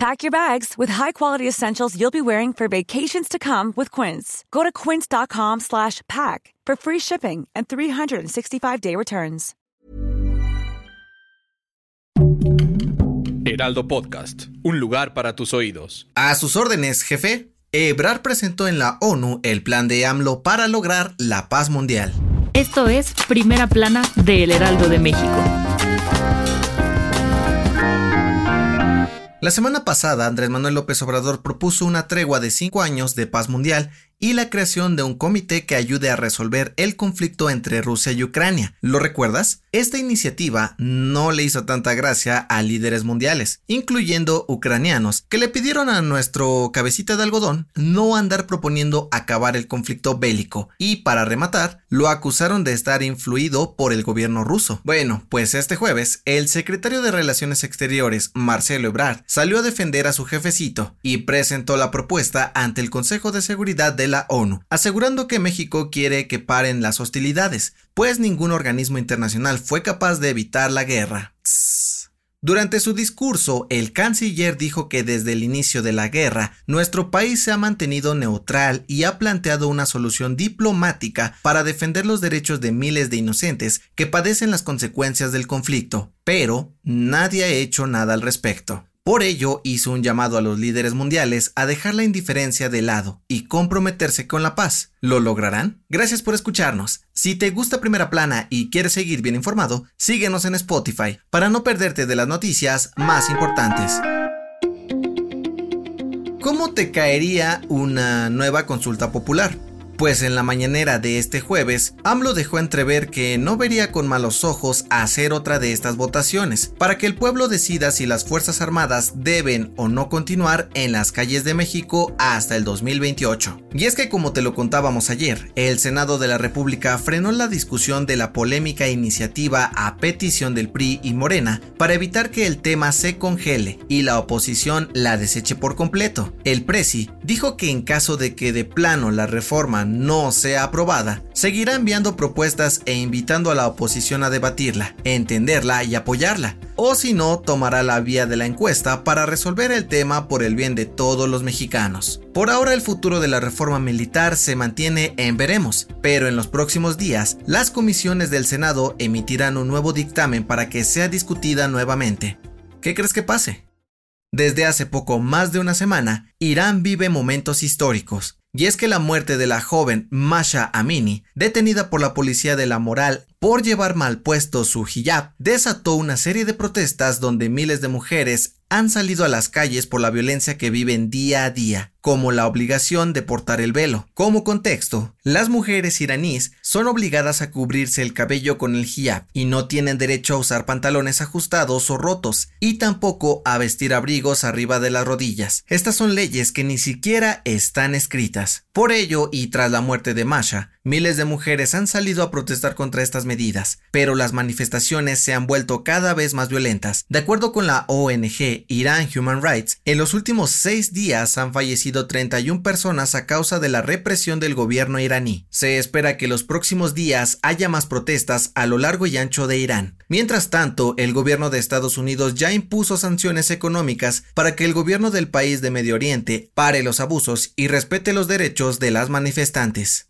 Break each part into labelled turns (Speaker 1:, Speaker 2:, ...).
Speaker 1: Pack your bags with high-quality essentials you'll be wearing for vacations to come with Quince. Go to quince.com/pack for free shipping and 365-day returns.
Speaker 2: Heraldo Podcast, un lugar para tus oídos.
Speaker 3: A sus órdenes, jefe. Ebrard presentó en la ONU el plan de AMLO para lograr la paz mundial.
Speaker 4: Esto es Primera Plana de El Heraldo de México.
Speaker 3: La semana pasada, Andrés Manuel López Obrador propuso una tregua de cinco años de paz mundial y la creación de un comité que ayude a resolver el conflicto entre Rusia y Ucrania. ¿Lo recuerdas? Esta iniciativa no le hizo tanta gracia a líderes mundiales, incluyendo ucranianos, que le pidieron a nuestro cabecita de algodón no andar proponiendo acabar el conflicto bélico y para rematar, lo acusaron de estar influido por el gobierno ruso. Bueno, pues este jueves, el secretario de Relaciones Exteriores, Marcelo Ebrard, salió a defender a su jefecito y presentó la propuesta ante el Consejo de Seguridad de la ONU, asegurando que México quiere que paren las hostilidades, pues ningún organismo internacional fue capaz de evitar la guerra. Durante su discurso, el canciller dijo que desde el inicio de la guerra, nuestro país se ha mantenido neutral y ha planteado una solución diplomática para defender los derechos de miles de inocentes que padecen las consecuencias del conflicto, pero nadie ha hecho nada al respecto. Por ello, hizo un llamado a los líderes mundiales a dejar la indiferencia de lado y comprometerse con la paz. ¿Lo lograrán? Gracias por escucharnos. Si te gusta Primera Plana y quieres seguir bien informado, síguenos en Spotify para no perderte de las noticias más importantes. ¿Cómo te caería una nueva consulta popular? Pues en la mañanera de este jueves, AMLO dejó entrever que no vería con malos ojos hacer otra de estas votaciones, para que el pueblo decida si las Fuerzas Armadas deben o no continuar en las calles de México hasta el 2028. Y es que como te lo contábamos ayer, el Senado de la República frenó la discusión de la polémica iniciativa a petición del PRI y Morena para evitar que el tema se congele y la oposición la deseche por completo. El Presi dijo que en caso de que de plano la reforma no sea aprobada, seguirá enviando propuestas e invitando a la oposición a debatirla, entenderla y apoyarla, o si no, tomará la vía de la encuesta para resolver el tema por el bien de todos los mexicanos. Por ahora el futuro de la reforma militar se mantiene en veremos, pero en los próximos días las comisiones del Senado emitirán un nuevo dictamen para que sea discutida nuevamente. ¿Qué crees que pase? Desde hace poco más de una semana, Irán vive momentos históricos. Y es que la muerte de la joven Masha Amini, detenida por la policía de la moral por llevar mal puesto su hijab, desató una serie de protestas donde miles de mujeres han salido a las calles por la violencia que viven día a día, como la obligación de portar el velo. Como contexto, las mujeres iraníes son obligadas a cubrirse el cabello con el hijab y no tienen derecho a usar pantalones ajustados o rotos y tampoco a vestir abrigos arriba de las rodillas. Estas son leyes que ni siquiera están escritas. Por ello, y tras la muerte de Masha, miles de mujeres han salido a protestar contra estas medidas, pero las manifestaciones se han vuelto cada vez más violentas. De acuerdo con la ONG Iran Human Rights, en los últimos seis días han fallecido 31 personas a causa de la represión del gobierno iraní. Se espera que los próximos días haya más protestas a lo largo y ancho de Irán. Mientras tanto, el gobierno de Estados Unidos ya impuso sanciones económicas para que el gobierno del país de Medio Oriente pare los abusos y respete los derechos de las manifestantes.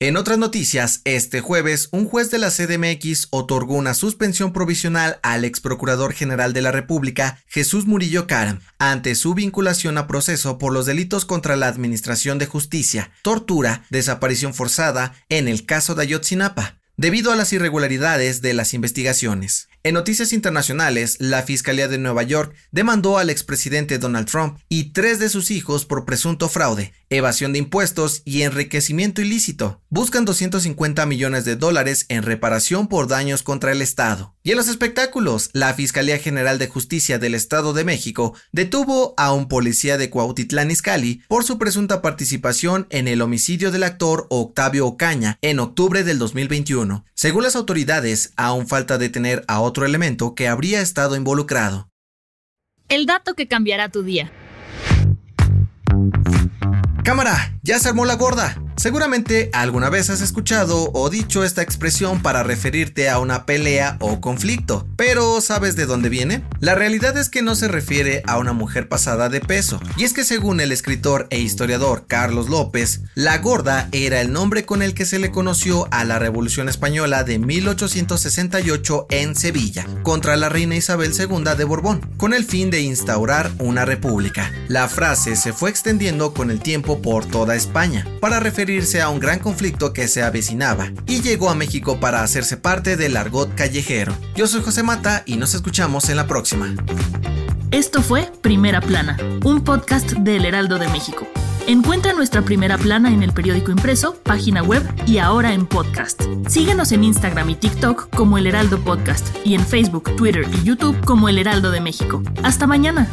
Speaker 3: En otras noticias, este jueves, un juez de la CDMX otorgó una suspensión provisional al ex procurador general de la República, Jesús Murillo Caram, ante su vinculación a proceso por los delitos contra la Administración de Justicia, tortura, desaparición forzada en el caso de Ayotzinapa debido a las irregularidades de las investigaciones. En noticias internacionales, la Fiscalía de Nueva York demandó al expresidente Donald Trump y tres de sus hijos por presunto fraude evasión de impuestos y enriquecimiento ilícito. Buscan 250 millones de dólares en reparación por daños contra el Estado. Y en los espectáculos, la Fiscalía General de Justicia del Estado de México detuvo a un policía de Cuautitlán Izcalli por su presunta participación en el homicidio del actor Octavio Ocaña en octubre del 2021. Según las autoridades, aún falta detener a otro elemento que habría estado involucrado.
Speaker 4: El dato que cambiará tu día.
Speaker 3: Cámara, ya se armó la gorda. Seguramente alguna vez has escuchado o dicho esta expresión para referirte a una pelea o conflicto, pero ¿sabes de dónde viene? La realidad es que no se refiere a una mujer pasada de peso, y es que según el escritor e historiador Carlos López, la gorda era el nombre con el que se le conoció a la Revolución Española de 1868 en Sevilla, contra la reina Isabel II de Borbón, con el fin de instaurar una república. La frase se fue extendiendo con el tiempo por toda España, para referir a un gran conflicto que se avecinaba y llegó a México para hacerse parte del argot callejero. Yo soy José Mata y nos escuchamos en la próxima.
Speaker 4: Esto fue Primera Plana, un podcast del Heraldo de México. Encuentra nuestra primera plana en el periódico impreso, página web y ahora en podcast. Síguenos en Instagram y TikTok como El Heraldo Podcast y en Facebook, Twitter y YouTube como El Heraldo de México. Hasta mañana.